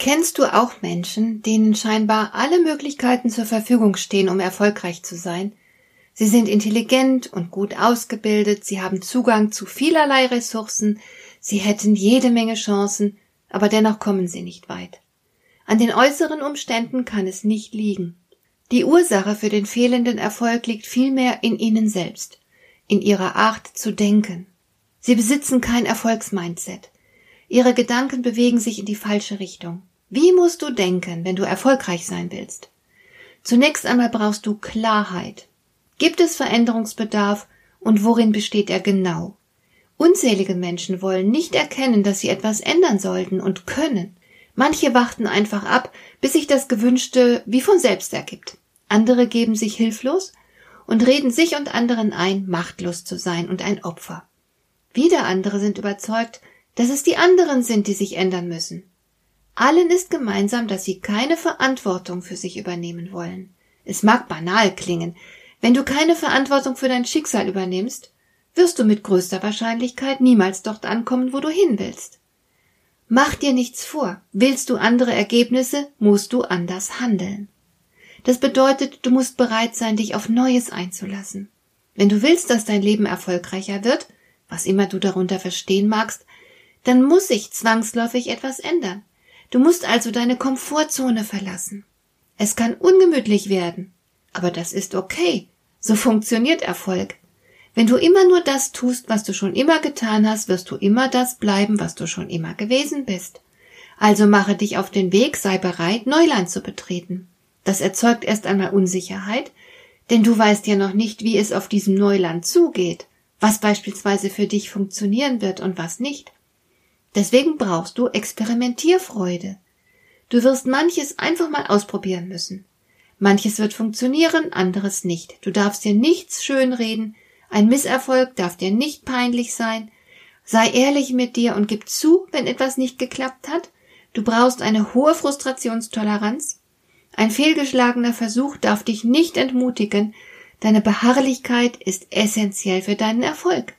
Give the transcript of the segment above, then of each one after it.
Kennst du auch Menschen, denen scheinbar alle Möglichkeiten zur Verfügung stehen, um erfolgreich zu sein? Sie sind intelligent und gut ausgebildet, sie haben Zugang zu vielerlei Ressourcen, sie hätten jede Menge Chancen, aber dennoch kommen sie nicht weit. An den äußeren Umständen kann es nicht liegen. Die Ursache für den fehlenden Erfolg liegt vielmehr in ihnen selbst, in ihrer Art zu denken. Sie besitzen kein Erfolgsmindset. Ihre Gedanken bewegen sich in die falsche Richtung. Wie musst du denken, wenn du erfolgreich sein willst? Zunächst einmal brauchst du Klarheit. Gibt es Veränderungsbedarf und worin besteht er genau? Unzählige Menschen wollen nicht erkennen, dass sie etwas ändern sollten und können. Manche warten einfach ab, bis sich das Gewünschte wie von selbst ergibt. Andere geben sich hilflos und reden sich und anderen ein, machtlos zu sein und ein Opfer. Wieder andere sind überzeugt, dass es die anderen sind, die sich ändern müssen. Allen ist gemeinsam, dass sie keine Verantwortung für sich übernehmen wollen. Es mag banal klingen, wenn du keine Verantwortung für dein Schicksal übernimmst, wirst du mit größter Wahrscheinlichkeit niemals dort ankommen, wo du hin willst. Mach dir nichts vor. Willst du andere Ergebnisse, musst du anders handeln. Das bedeutet, du musst bereit sein, dich auf Neues einzulassen. Wenn du willst, dass dein Leben erfolgreicher wird, was immer du darunter verstehen magst, dann muss sich zwangsläufig etwas ändern. Du musst also deine Komfortzone verlassen. Es kann ungemütlich werden, aber das ist okay. So funktioniert Erfolg. Wenn du immer nur das tust, was du schon immer getan hast, wirst du immer das bleiben, was du schon immer gewesen bist. Also mache dich auf den Weg, sei bereit, Neuland zu betreten. Das erzeugt erst einmal Unsicherheit, denn du weißt ja noch nicht, wie es auf diesem Neuland zugeht, was beispielsweise für dich funktionieren wird und was nicht. Deswegen brauchst du Experimentierfreude. Du wirst manches einfach mal ausprobieren müssen. Manches wird funktionieren, anderes nicht. Du darfst dir nichts schönreden, ein Misserfolg darf dir nicht peinlich sein. Sei ehrlich mit dir und gib zu, wenn etwas nicht geklappt hat. Du brauchst eine hohe Frustrationstoleranz. Ein fehlgeschlagener Versuch darf dich nicht entmutigen. Deine Beharrlichkeit ist essentiell für deinen Erfolg.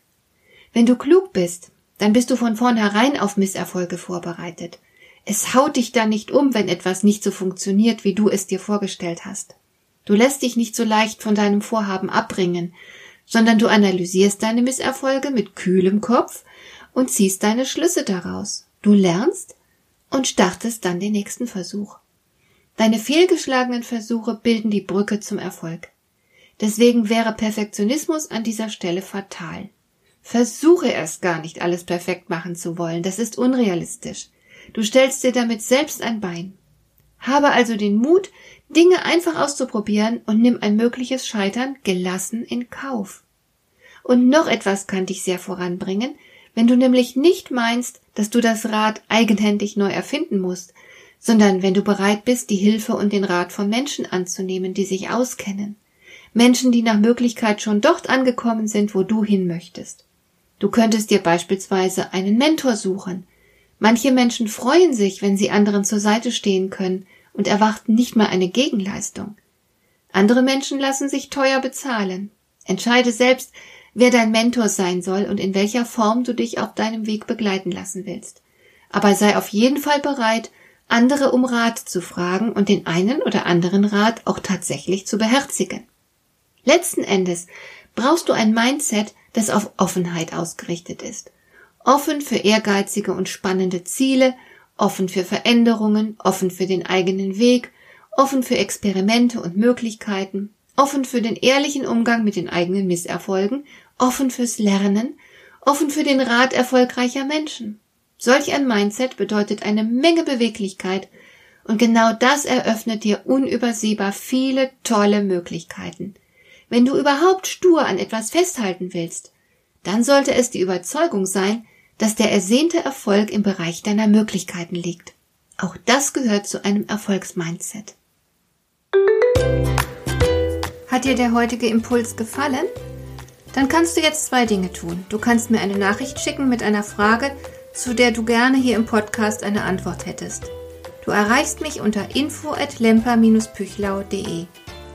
Wenn du klug bist, dann bist du von vornherein auf Misserfolge vorbereitet. Es haut dich dann nicht um, wenn etwas nicht so funktioniert, wie du es dir vorgestellt hast. Du lässt dich nicht so leicht von deinem Vorhaben abbringen, sondern du analysierst deine Misserfolge mit kühlem Kopf und ziehst deine Schlüsse daraus. Du lernst und startest dann den nächsten Versuch. Deine fehlgeschlagenen Versuche bilden die Brücke zum Erfolg. Deswegen wäre Perfektionismus an dieser Stelle fatal. Versuche erst gar nicht alles perfekt machen zu wollen, das ist unrealistisch. Du stellst dir damit selbst ein Bein. Habe also den Mut, Dinge einfach auszuprobieren und nimm ein mögliches Scheitern gelassen in Kauf. Und noch etwas kann dich sehr voranbringen, wenn du nämlich nicht meinst, dass du das Rad eigenhändig neu erfinden musst, sondern wenn du bereit bist, die Hilfe und den Rat von Menschen anzunehmen, die sich auskennen. Menschen, die nach Möglichkeit schon dort angekommen sind, wo du hin möchtest. Du könntest dir beispielsweise einen Mentor suchen. Manche Menschen freuen sich, wenn sie anderen zur Seite stehen können und erwarten nicht mal eine Gegenleistung. Andere Menschen lassen sich teuer bezahlen. Entscheide selbst, wer dein Mentor sein soll und in welcher Form du dich auf deinem Weg begleiten lassen willst. Aber sei auf jeden Fall bereit, andere um Rat zu fragen und den einen oder anderen Rat auch tatsächlich zu beherzigen. Letzten Endes brauchst du ein Mindset, das auf Offenheit ausgerichtet ist. Offen für ehrgeizige und spannende Ziele, offen für Veränderungen, offen für den eigenen Weg, offen für Experimente und Möglichkeiten, offen für den ehrlichen Umgang mit den eigenen Misserfolgen, offen fürs Lernen, offen für den Rat erfolgreicher Menschen. Solch ein Mindset bedeutet eine Menge Beweglichkeit und genau das eröffnet dir unübersehbar viele tolle Möglichkeiten. Wenn du überhaupt stur an etwas festhalten willst, dann sollte es die Überzeugung sein, dass der ersehnte Erfolg im Bereich deiner Möglichkeiten liegt. Auch das gehört zu einem Erfolgsmindset. Hat dir der heutige Impuls gefallen? Dann kannst du jetzt zwei Dinge tun. Du kannst mir eine Nachricht schicken mit einer Frage, zu der du gerne hier im Podcast eine Antwort hättest. Du erreichst mich unter info@lemper-püchlau.de.